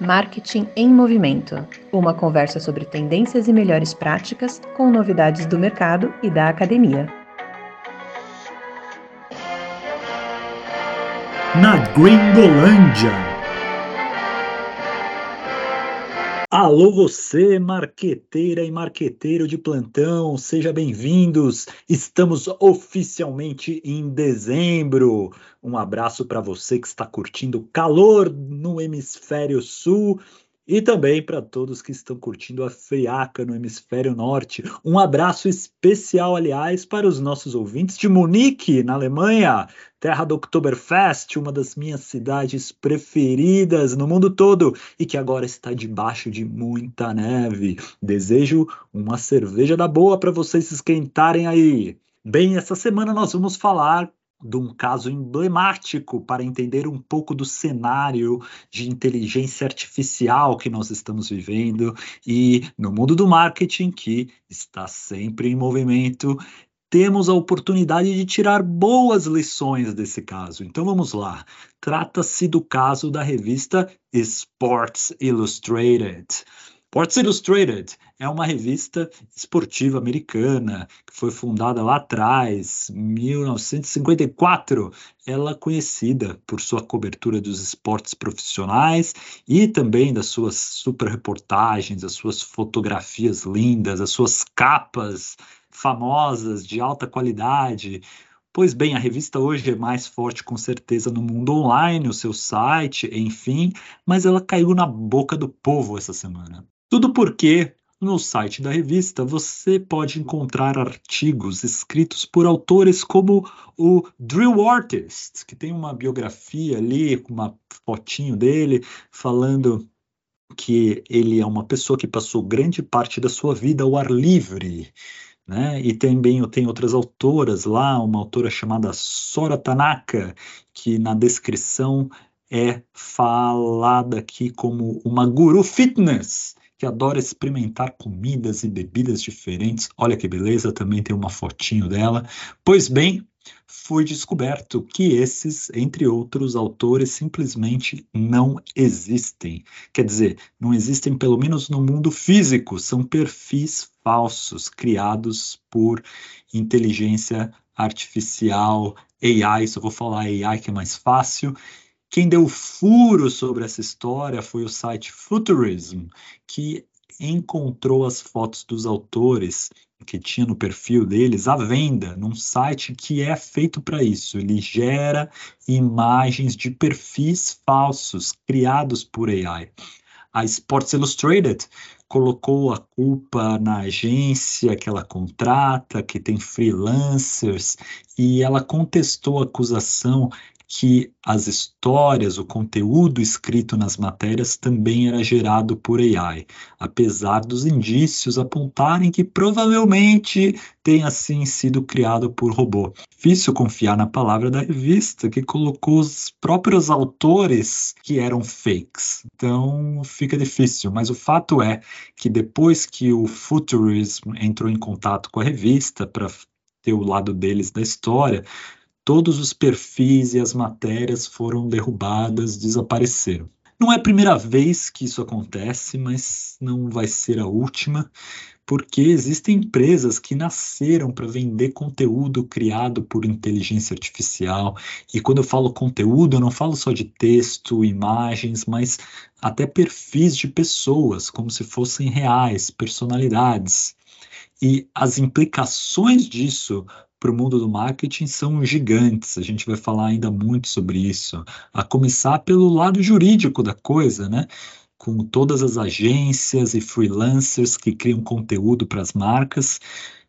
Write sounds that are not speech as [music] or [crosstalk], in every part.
Marketing em Movimento uma conversa sobre tendências e melhores práticas com novidades do mercado e da academia. Na Gringolândia. Alô você, marqueteira e marqueteiro de plantão, seja bem-vindos. Estamos oficialmente em dezembro. Um abraço para você que está curtindo calor no hemisfério sul e também para todos que estão curtindo a friaca no hemisfério norte. Um abraço especial, aliás, para os nossos ouvintes de Munique, na Alemanha, terra do Oktoberfest, uma das minhas cidades preferidas no mundo todo e que agora está debaixo de muita neve. Desejo uma cerveja da boa para vocês esquentarem aí. Bem, essa semana nós vamos falar de um caso emblemático para entender um pouco do cenário de inteligência artificial que nós estamos vivendo e no mundo do marketing que está sempre em movimento. Temos a oportunidade de tirar boas lições desse caso. Então vamos lá. Trata-se do caso da revista Sports Illustrated. Sports Illustrated é uma revista esportiva americana que foi fundada lá atrás, 1954. Ela é conhecida por sua cobertura dos esportes profissionais e também das suas super reportagens, as suas fotografias lindas, as suas capas famosas de alta qualidade. Pois bem, a revista hoje é mais forte com certeza no mundo online, o seu site, enfim, mas ela caiu na boca do povo essa semana. Tudo porque no site da revista você pode encontrar artigos escritos por autores como o Drill Artist, que tem uma biografia ali, com uma fotinho dele, falando que ele é uma pessoa que passou grande parte da sua vida ao ar livre. Né? E também tem outras autoras lá, uma autora chamada Sora Tanaka, que na descrição é falada aqui como uma guru fitness que adora experimentar comidas e bebidas diferentes. Olha que beleza, também tem uma fotinho dela. Pois bem, foi descoberto que esses, entre outros autores, simplesmente não existem. Quer dizer, não existem, pelo menos no mundo físico, são perfis falsos criados por inteligência artificial, AI, só vou falar AI que é mais fácil, quem deu furo sobre essa história foi o site Futurism, que encontrou as fotos dos autores que tinha no perfil deles à venda num site que é feito para isso. Ele gera imagens de perfis falsos criados por AI. A Sports Illustrated colocou a culpa na agência que ela contrata, que tem freelancers, e ela contestou a acusação que as histórias, o conteúdo escrito nas matérias também era gerado por AI, apesar dos indícios apontarem que provavelmente tenha assim sido criado por robô. Difícil confiar na palavra da revista, que colocou os próprios autores que eram fakes. Então fica difícil, mas o fato é que depois que o Futurism entrou em contato com a revista para ter o lado deles da história, todos os perfis e as matérias foram derrubadas, desapareceram. Não é a primeira vez que isso acontece, mas não vai ser a última, porque existem empresas que nasceram para vender conteúdo criado por inteligência artificial. E quando eu falo conteúdo, eu não falo só de texto, imagens, mas até perfis de pessoas, como se fossem reais, personalidades. E as implicações disso para o mundo do marketing são gigantes. A gente vai falar ainda muito sobre isso. A começar pelo lado jurídico da coisa, né? Com todas as agências e freelancers que criam conteúdo para as marcas,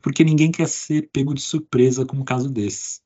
porque ninguém quer ser pego de surpresa com um caso desse.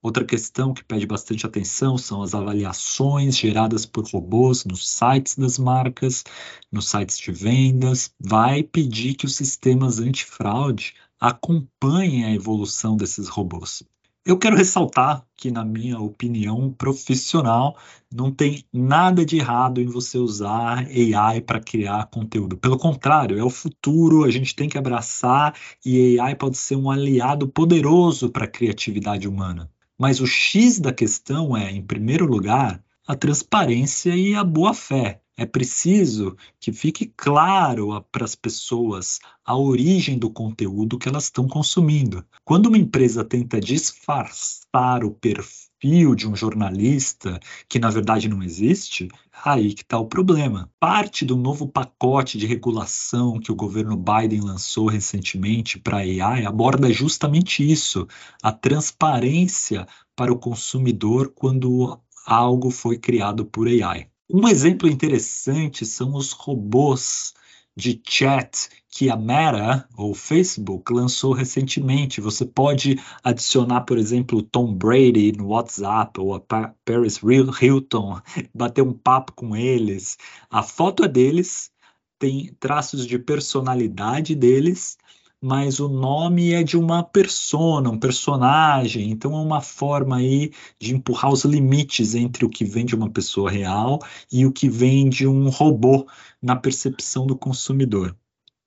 Outra questão que pede bastante atenção são as avaliações geradas por robôs nos sites das marcas, nos sites de vendas. Vai pedir que os sistemas antifraude acompanhem a evolução desses robôs. Eu quero ressaltar que, na minha opinião profissional, não tem nada de errado em você usar AI para criar conteúdo. Pelo contrário, é o futuro, a gente tem que abraçar e AI pode ser um aliado poderoso para a criatividade humana. Mas o X da questão é, em primeiro lugar, a transparência e a boa-fé. É preciso que fique claro para as pessoas a origem do conteúdo que elas estão consumindo. Quando uma empresa tenta disfarçar o perfil de um jornalista, que na verdade não existe, aí que está o problema. Parte do novo pacote de regulação que o governo Biden lançou recentemente para a AI aborda justamente isso: a transparência para o consumidor quando algo foi criado por AI. Um exemplo interessante são os robôs de chat que a Meta, ou Facebook, lançou recentemente. Você pode adicionar, por exemplo, Tom Brady no WhatsApp ou a Paris Hilton, [laughs] bater um papo com eles. A foto é deles, tem traços de personalidade deles mas o nome é de uma persona, um personagem, então é uma forma aí de empurrar os limites entre o que vem de uma pessoa real e o que vem de um robô na percepção do consumidor.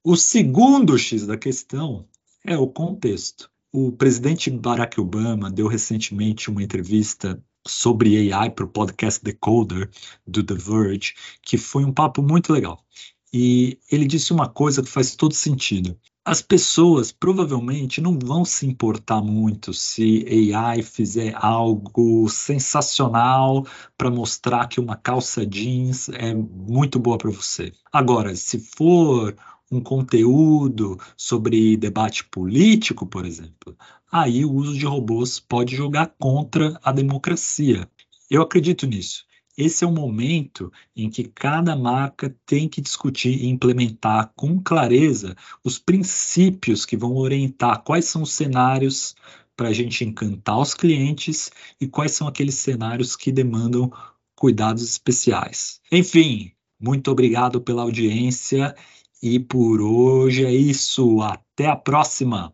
O segundo X da questão é o contexto. O presidente Barack Obama deu recentemente uma entrevista sobre AI para o podcast Decoder do The Verge, que foi um papo muito legal. E ele disse uma coisa que faz todo sentido as pessoas provavelmente não vão se importar muito se AI fizer algo sensacional para mostrar que uma calça jeans é muito boa para você. Agora, se for um conteúdo sobre debate político, por exemplo, aí o uso de robôs pode jogar contra a democracia. Eu acredito nisso. Esse é o momento em que cada marca tem que discutir e implementar com clareza os princípios que vão orientar quais são os cenários para a gente encantar os clientes e quais são aqueles cenários que demandam cuidados especiais. Enfim, muito obrigado pela audiência e por hoje é isso. Até a próxima!